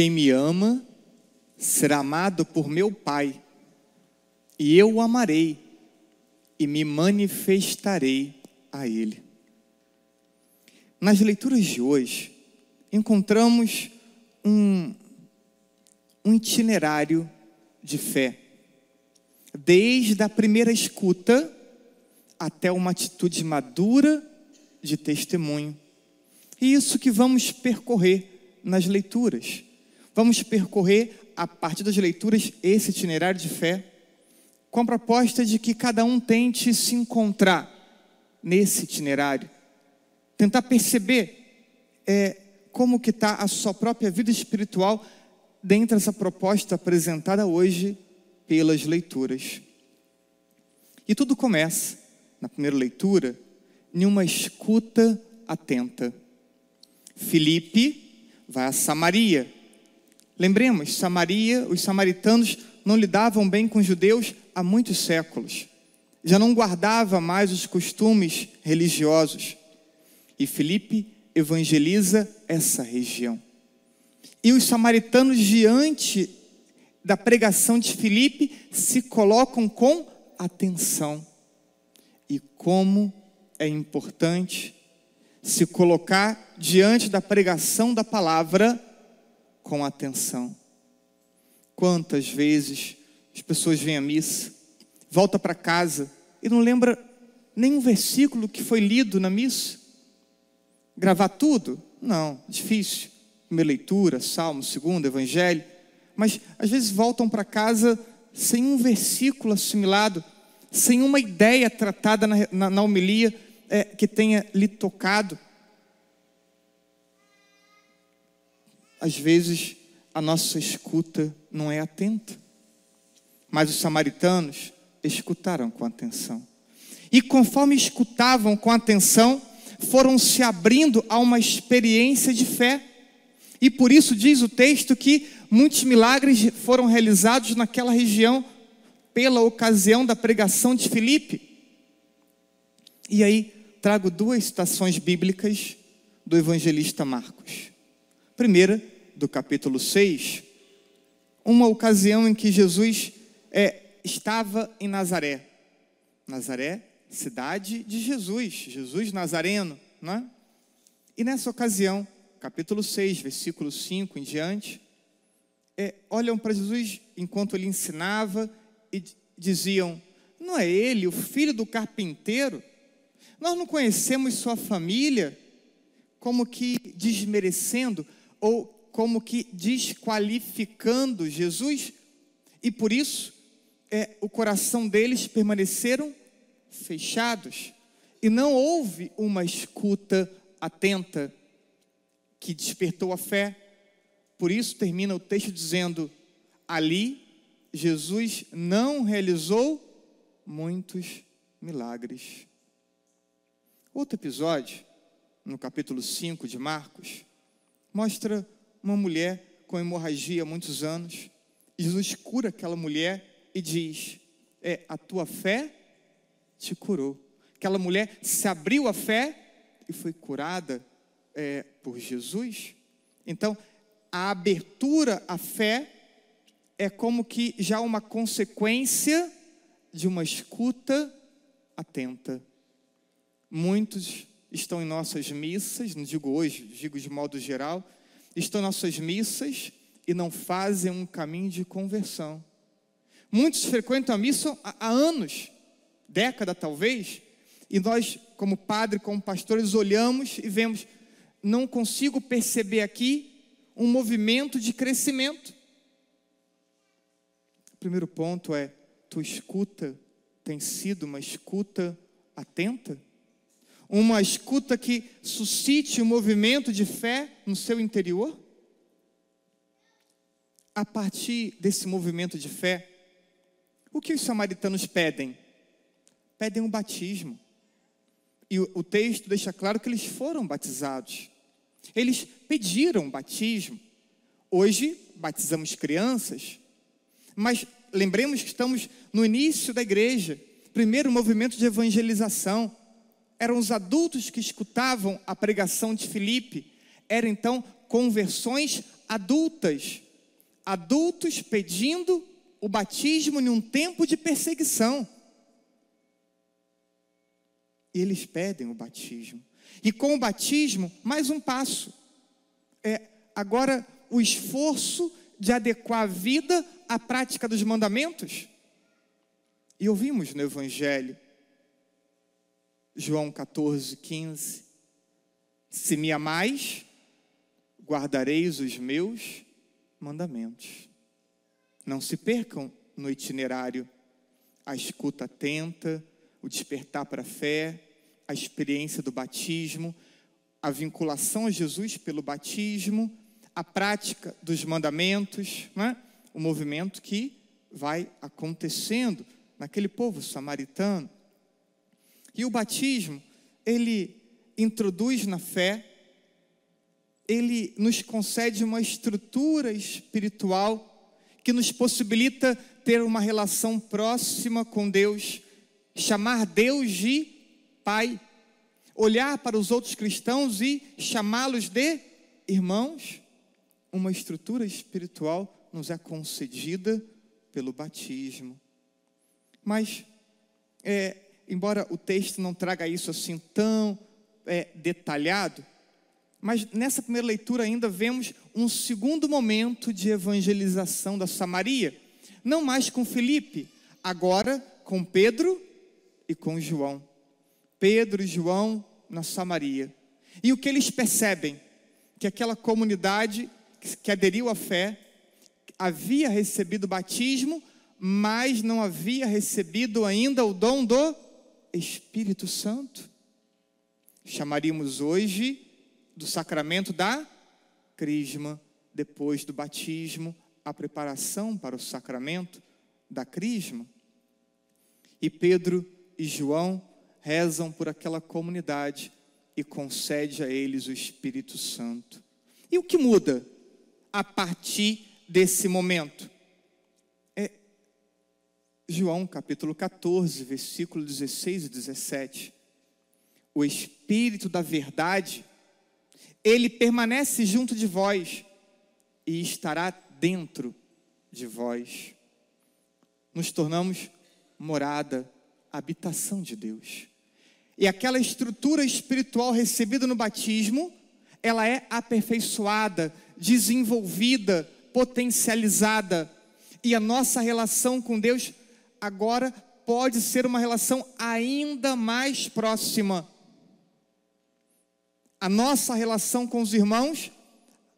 Quem me ama será amado por meu Pai, e eu o amarei e me manifestarei a Ele. Nas leituras de hoje, encontramos um, um itinerário de fé, desde a primeira escuta até uma atitude madura de testemunho. E isso que vamos percorrer nas leituras. Vamos percorrer, a partir das leituras, esse itinerário de fé, com a proposta de que cada um tente se encontrar nesse itinerário, tentar perceber é, como que está a sua própria vida espiritual dentro dessa proposta apresentada hoje pelas leituras. E tudo começa, na primeira leitura, em uma escuta atenta. Filipe vai a Samaria. Lembremos, Samaria, os samaritanos não lidavam bem com os judeus há muitos séculos. Já não guardava mais os costumes religiosos. E Filipe evangeliza essa região. E os samaritanos, diante da pregação de Filipe, se colocam com atenção. E como é importante se colocar diante da pregação da palavra com atenção. Quantas vezes as pessoas vêm à missa, volta para casa e não lembra nenhum versículo que foi lido na missa? Gravar tudo? Não, difícil. Primeira leitura, salmo, segundo, evangelho. Mas às vezes voltam para casa sem um versículo assimilado, sem uma ideia tratada na, na, na homilia é, que tenha lhe tocado. Às vezes a nossa escuta não é atenta, mas os samaritanos escutaram com atenção. E conforme escutavam com atenção, foram se abrindo a uma experiência de fé. E por isso diz o texto que muitos milagres foram realizados naquela região pela ocasião da pregação de Filipe. E aí trago duas citações bíblicas do evangelista Marcos. Primeira, do capítulo 6, uma ocasião em que Jesus é, estava em Nazaré. Nazaré cidade de Jesus, Jesus Nazareno, né? E nessa ocasião, capítulo 6, versículo 5 em diante, é, olham para Jesus enquanto ele ensinava e diziam: Não é ele, o filho do carpinteiro? Nós não conhecemos sua família, como que desmerecendo ou como que desqualificando Jesus, e por isso é, o coração deles permaneceram fechados e não houve uma escuta atenta que despertou a fé. Por isso termina o texto dizendo: ali Jesus não realizou muitos milagres. Outro episódio, no capítulo 5 de Marcos, mostra uma mulher com hemorragia há muitos anos. Jesus cura aquela mulher e diz: É a tua fé te curou. Aquela mulher se abriu à fé e foi curada é, por Jesus. Então, a abertura à fé é como que já uma consequência de uma escuta atenta. Muitos estão em nossas missas, não digo hoje, digo de modo geral, estão em nossas missas e não fazem um caminho de conversão. Muitos frequentam a missa há anos, década talvez, e nós, como padre, como pastores, olhamos e vemos, não consigo perceber aqui um movimento de crescimento. O primeiro ponto é: tua escuta tem sido uma escuta atenta? Uma escuta que suscite um movimento de fé no seu interior? A partir desse movimento de fé, o que os samaritanos pedem? pedem um batismo. E o, o texto deixa claro que eles foram batizados. Eles pediram batismo. Hoje batizamos crianças, mas lembremos que estamos no início da igreja, primeiro movimento de evangelização. Eram os adultos que escutavam a pregação de Filipe, eram então conversões adultas, adultos pedindo o batismo em um tempo de perseguição. E eles pedem o batismo. E com o batismo, mais um passo. É agora o esforço de adequar a vida à prática dos mandamentos. E ouvimos no Evangelho, João 14, 15: Se me amais, guardareis os meus mandamentos. Não se percam no itinerário a escuta atenta, o despertar para a fé, a experiência do batismo, a vinculação a Jesus pelo batismo, a prática dos mandamentos, é? o movimento que vai acontecendo naquele povo samaritano. E o batismo, ele introduz na fé, ele nos concede uma estrutura espiritual que nos possibilita ter uma relação próxima com Deus, chamar Deus de Pai, olhar para os outros cristãos e chamá-los de irmãos. Uma estrutura espiritual nos é concedida pelo batismo. Mas, é, embora o texto não traga isso assim tão é, detalhado, mas nessa primeira leitura ainda vemos um segundo momento de evangelização da Samaria, não mais com Felipe, agora com Pedro e com João. Pedro e João na Samaria. E o que eles percebem? Que aquela comunidade que aderiu à fé havia recebido o batismo, mas não havia recebido ainda o dom do Espírito Santo. Chamaríamos hoje do sacramento da crisma, depois do batismo, a preparação para o sacramento da crisma. E Pedro e João rezam por aquela comunidade e concede a eles o Espírito Santo. E o que muda a partir desse momento? João capítulo 14, versículo 16 e 17. O Espírito da verdade ele permanece junto de vós e estará dentro de vós. Nos tornamos morada, habitação de Deus. E aquela estrutura espiritual recebida no batismo, ela é aperfeiçoada, desenvolvida, potencializada. E a nossa relação com Deus agora pode ser uma relação ainda mais próxima a nossa relação com os irmãos,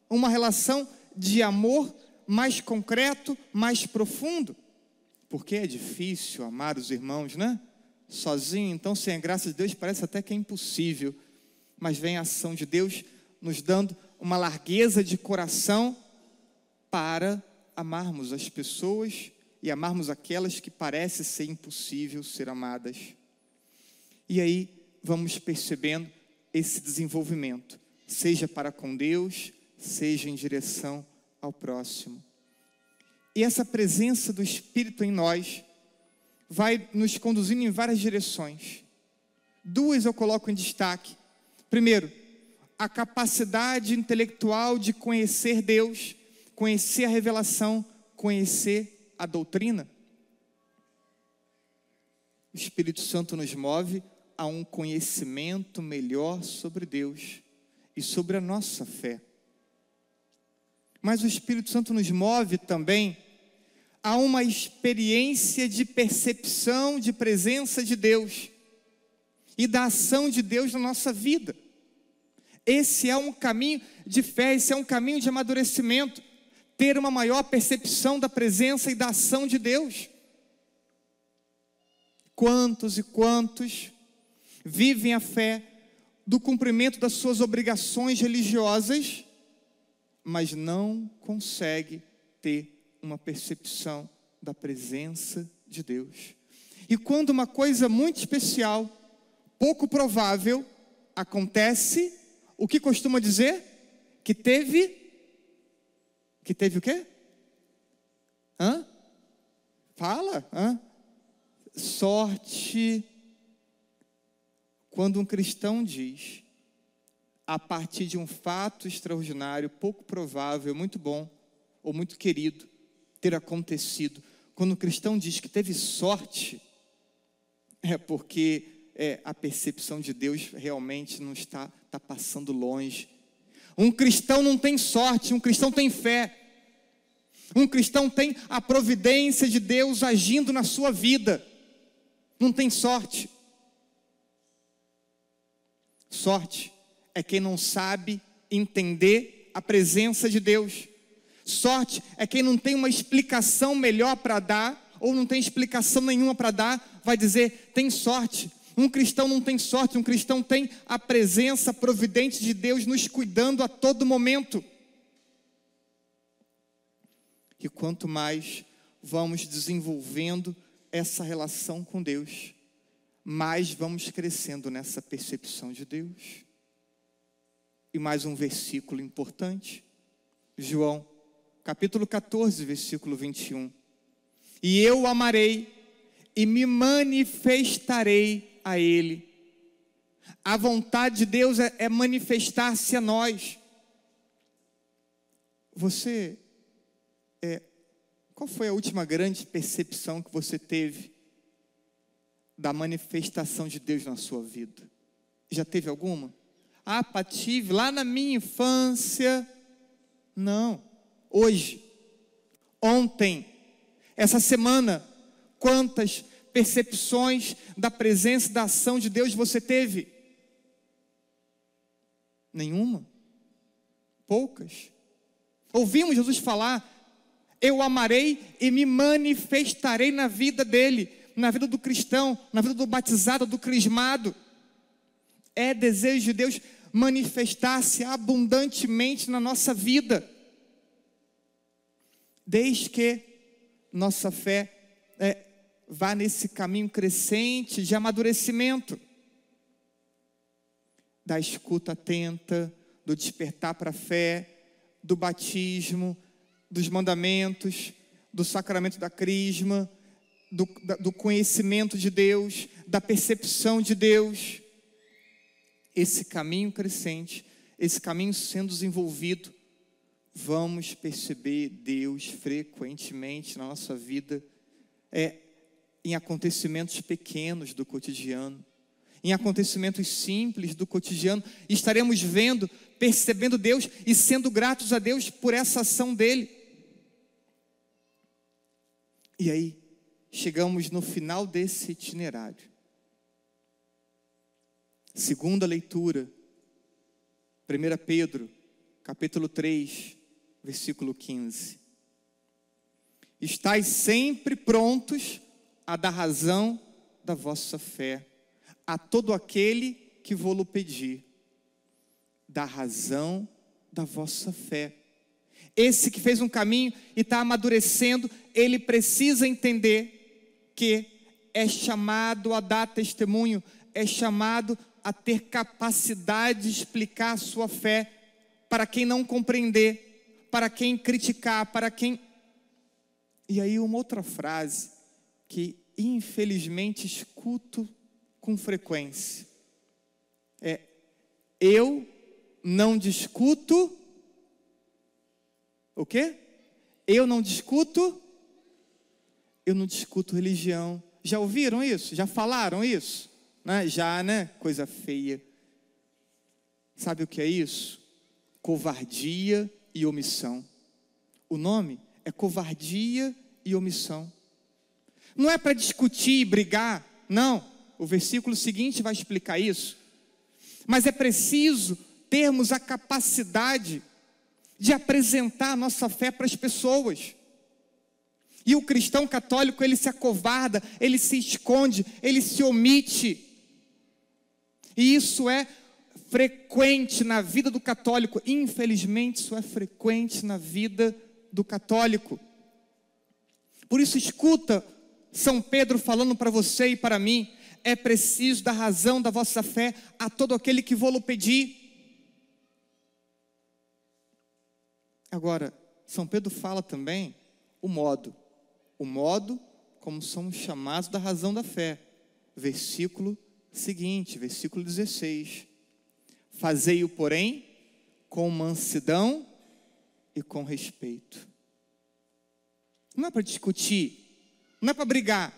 uma relação de amor mais concreto, mais profundo. Porque é difícil amar os irmãos, né? Sozinho, então, sem a graça de Deus, parece até que é impossível. Mas vem a ação de Deus nos dando uma largueza de coração para amarmos as pessoas e amarmos aquelas que parece ser impossível ser amadas. E aí vamos percebendo esse desenvolvimento, seja para com Deus, seja em direção ao próximo. E essa presença do Espírito em nós vai nos conduzindo em várias direções. Duas eu coloco em destaque. Primeiro, a capacidade intelectual de conhecer Deus, conhecer a revelação, conhecer a doutrina. O Espírito Santo nos move a um conhecimento melhor sobre Deus e sobre a nossa fé. Mas o Espírito Santo nos move também a uma experiência de percepção de presença de Deus e da ação de Deus na nossa vida. Esse é um caminho de fé, esse é um caminho de amadurecimento, ter uma maior percepção da presença e da ação de Deus. Quantos e quantos vivem a fé do cumprimento das suas obrigações religiosas, mas não consegue ter uma percepção da presença de Deus. E quando uma coisa muito especial, pouco provável, acontece, o que costuma dizer? Que teve que teve o quê? Hã? Fala, hã? Sorte quando um cristão diz: a partir de um fato extraordinário, pouco provável, muito bom ou muito querido ter acontecido. Quando o cristão diz que teve sorte, é porque é, a percepção de Deus realmente não está, está passando longe. Um cristão não tem sorte, um cristão tem fé. Um cristão tem a providência de Deus agindo na sua vida. Não tem sorte. Sorte é quem não sabe entender a presença de Deus. Sorte é quem não tem uma explicação melhor para dar, ou não tem explicação nenhuma para dar, vai dizer: tem sorte. Um cristão não tem sorte, um cristão tem a presença providente de Deus nos cuidando a todo momento. E quanto mais vamos desenvolvendo essa relação com Deus, mais vamos crescendo nessa percepção de Deus. E mais um versículo importante, João, capítulo 14, versículo 21. E eu amarei e me manifestarei a Ele. A vontade de Deus é, é manifestar-se a nós. Você, é, qual foi a última grande percepção que você teve da manifestação de Deus na sua vida? Já teve alguma? Ah, tive lá na minha infância. Não, hoje, ontem, essa semana, quantas percepções da presença, da ação de Deus você teve? Nenhuma? Poucas? Ouvimos Jesus falar: Eu amarei e me manifestarei na vida dele, na vida do cristão, na vida do batizado, do crismado. É desejo de Deus manifestar-se abundantemente na nossa vida, desde que nossa fé vá nesse caminho crescente de amadurecimento, da escuta atenta, do despertar para a fé, do batismo, dos mandamentos, do sacramento da crisma, do, do conhecimento de Deus, da percepção de Deus. Esse caminho crescente, esse caminho sendo desenvolvido, vamos perceber Deus frequentemente na nossa vida é, em acontecimentos pequenos do cotidiano, em acontecimentos simples do cotidiano, estaremos vendo, percebendo Deus e sendo gratos a Deus por essa ação dele. E aí, chegamos no final desse itinerário. Segunda leitura, 1 Pedro, capítulo 3, versículo 15. Estais sempre prontos a dar razão da vossa fé a todo aquele que vou-lo pedir. Da razão da vossa fé. Esse que fez um caminho e está amadurecendo, ele precisa entender que é chamado a dar testemunho, é chamado a ter capacidade de explicar a sua fé para quem não compreender, para quem criticar, para quem e aí, uma outra frase que infelizmente escuto com frequência é: Eu não discuto. O quê? Eu não discuto. Eu não discuto religião. Já ouviram isso? Já falaram isso? Né? Já, né? Coisa feia. Sabe o que é isso? Covardia e omissão. O nome é covardia e omissão. Não é para discutir e brigar, não. O versículo seguinte vai explicar isso. Mas é preciso termos a capacidade de apresentar a nossa fé para as pessoas. E o cristão católico, ele se acovarda, ele se esconde, ele se omite. E isso é frequente na vida do católico. Infelizmente, isso é frequente na vida do católico. Por isso, escuta São Pedro falando para você e para mim: é preciso dar razão da vossa fé a todo aquele que vou-lo pedir. Agora, São Pedro fala também o modo, o modo como somos chamados da razão da fé. Versículo seguinte, versículo 16. Fazei-o, porém, com mansidão e com respeito. Não é para discutir, não é para brigar,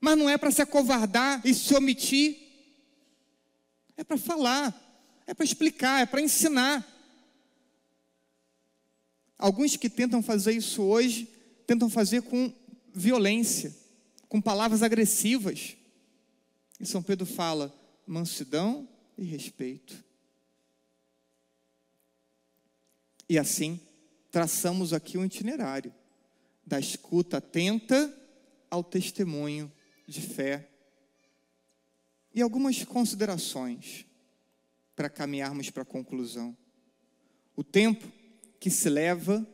mas não é para se acovardar e se omitir. É para falar, é para explicar, é para ensinar. Alguns que tentam fazer isso hoje, tentam fazer com violência, com palavras agressivas. E São Pedro fala: mansidão e respeito. E assim, traçamos aqui um itinerário da escuta atenta ao testemunho de fé. E algumas considerações para caminharmos para a conclusão. O tempo que se leva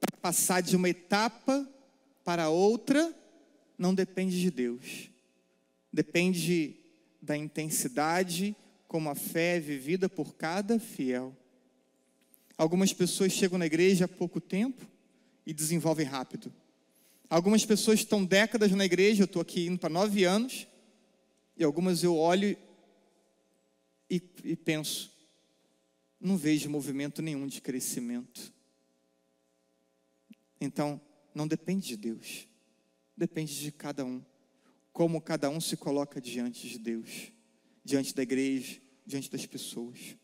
para passar de uma etapa para outra não depende de Deus. Depende da intensidade como a fé é vivida por cada fiel. Algumas pessoas chegam na igreja há pouco tempo e desenvolvem rápido. Algumas pessoas estão décadas na igreja, eu estou aqui indo para nove anos, e algumas eu olho e, e penso, não vejo movimento nenhum de crescimento. Então, não depende de Deus, depende de cada um, como cada um se coloca diante de Deus, diante da igreja, diante das pessoas.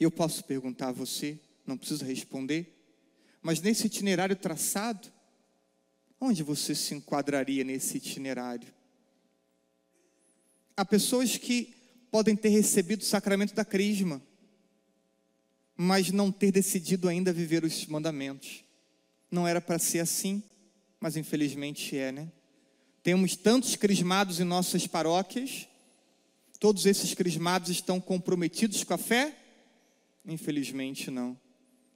Eu posso perguntar a você, não precisa responder, mas nesse itinerário traçado, onde você se enquadraria nesse itinerário? Há pessoas que podem ter recebido o sacramento da crisma, mas não ter decidido ainda viver os mandamentos. Não era para ser assim, mas infelizmente é, né? Temos tantos crismados em nossas paróquias, todos esses crismados estão comprometidos com a fé? Infelizmente não.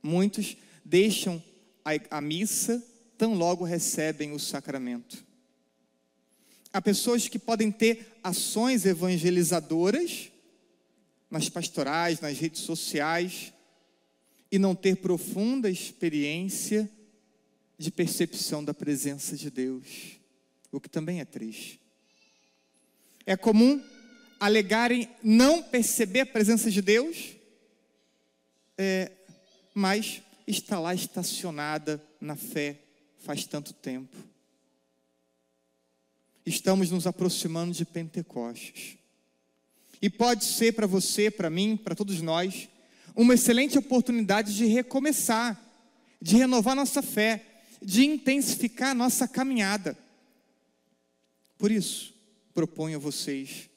Muitos deixam a, a missa tão logo recebem o sacramento. Há pessoas que podem ter ações evangelizadoras nas pastorais, nas redes sociais, e não ter profunda experiência de percepção da presença de Deus, o que também é triste. É comum alegarem não perceber a presença de Deus, é, mas está lá estacionada na fé faz tanto tempo. Estamos nos aproximando de Pentecostes. E pode ser para você, para mim, para todos nós, uma excelente oportunidade de recomeçar, de renovar nossa fé, de intensificar nossa caminhada. Por isso, proponho a vocês,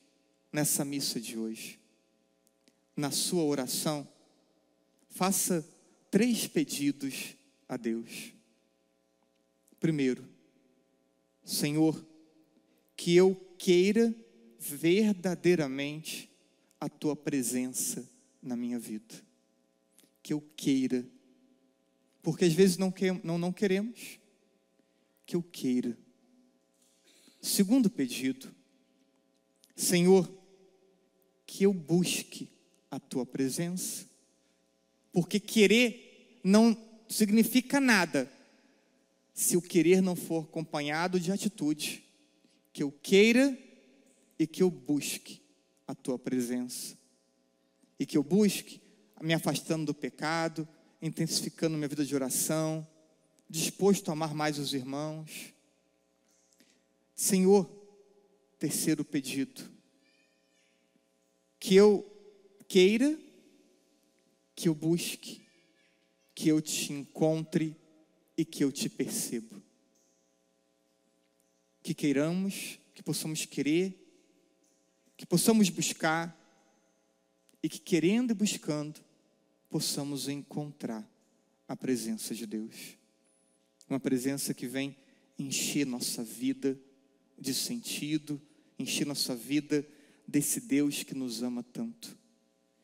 nessa missa de hoje, na sua oração, faça três pedidos a Deus. Primeiro, Senhor, que eu queira verdadeiramente a tua presença na minha vida. Que eu queira. Porque às vezes não, que, não, não queremos. Que eu queira. Segundo pedido, Senhor, que eu busque a tua presença. Porque querer não significa nada se o querer não for acompanhado de atitude, que eu queira e que eu busque a tua presença. E que eu busque me afastando do pecado, intensificando minha vida de oração, disposto a amar mais os irmãos. Senhor, terceiro pedido, que eu queira, que eu busque, que eu te encontre e que eu te percebo. Que queiramos, que possamos querer, que possamos buscar e que querendo e buscando possamos encontrar a presença de Deus. Uma presença que vem encher nossa vida de sentido, encher nossa vida desse Deus que nos ama tanto.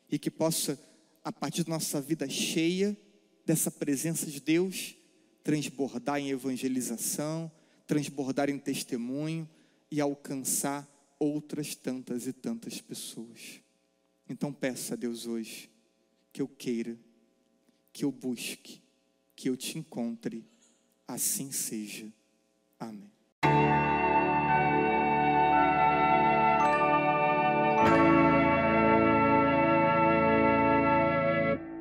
E que possa, a partir da nossa vida cheia dessa presença de Deus, transbordar em evangelização, transbordar em testemunho e alcançar outras tantas e tantas pessoas. Então peça a Deus hoje que eu queira, que eu busque, que eu te encontre, assim seja. Amém.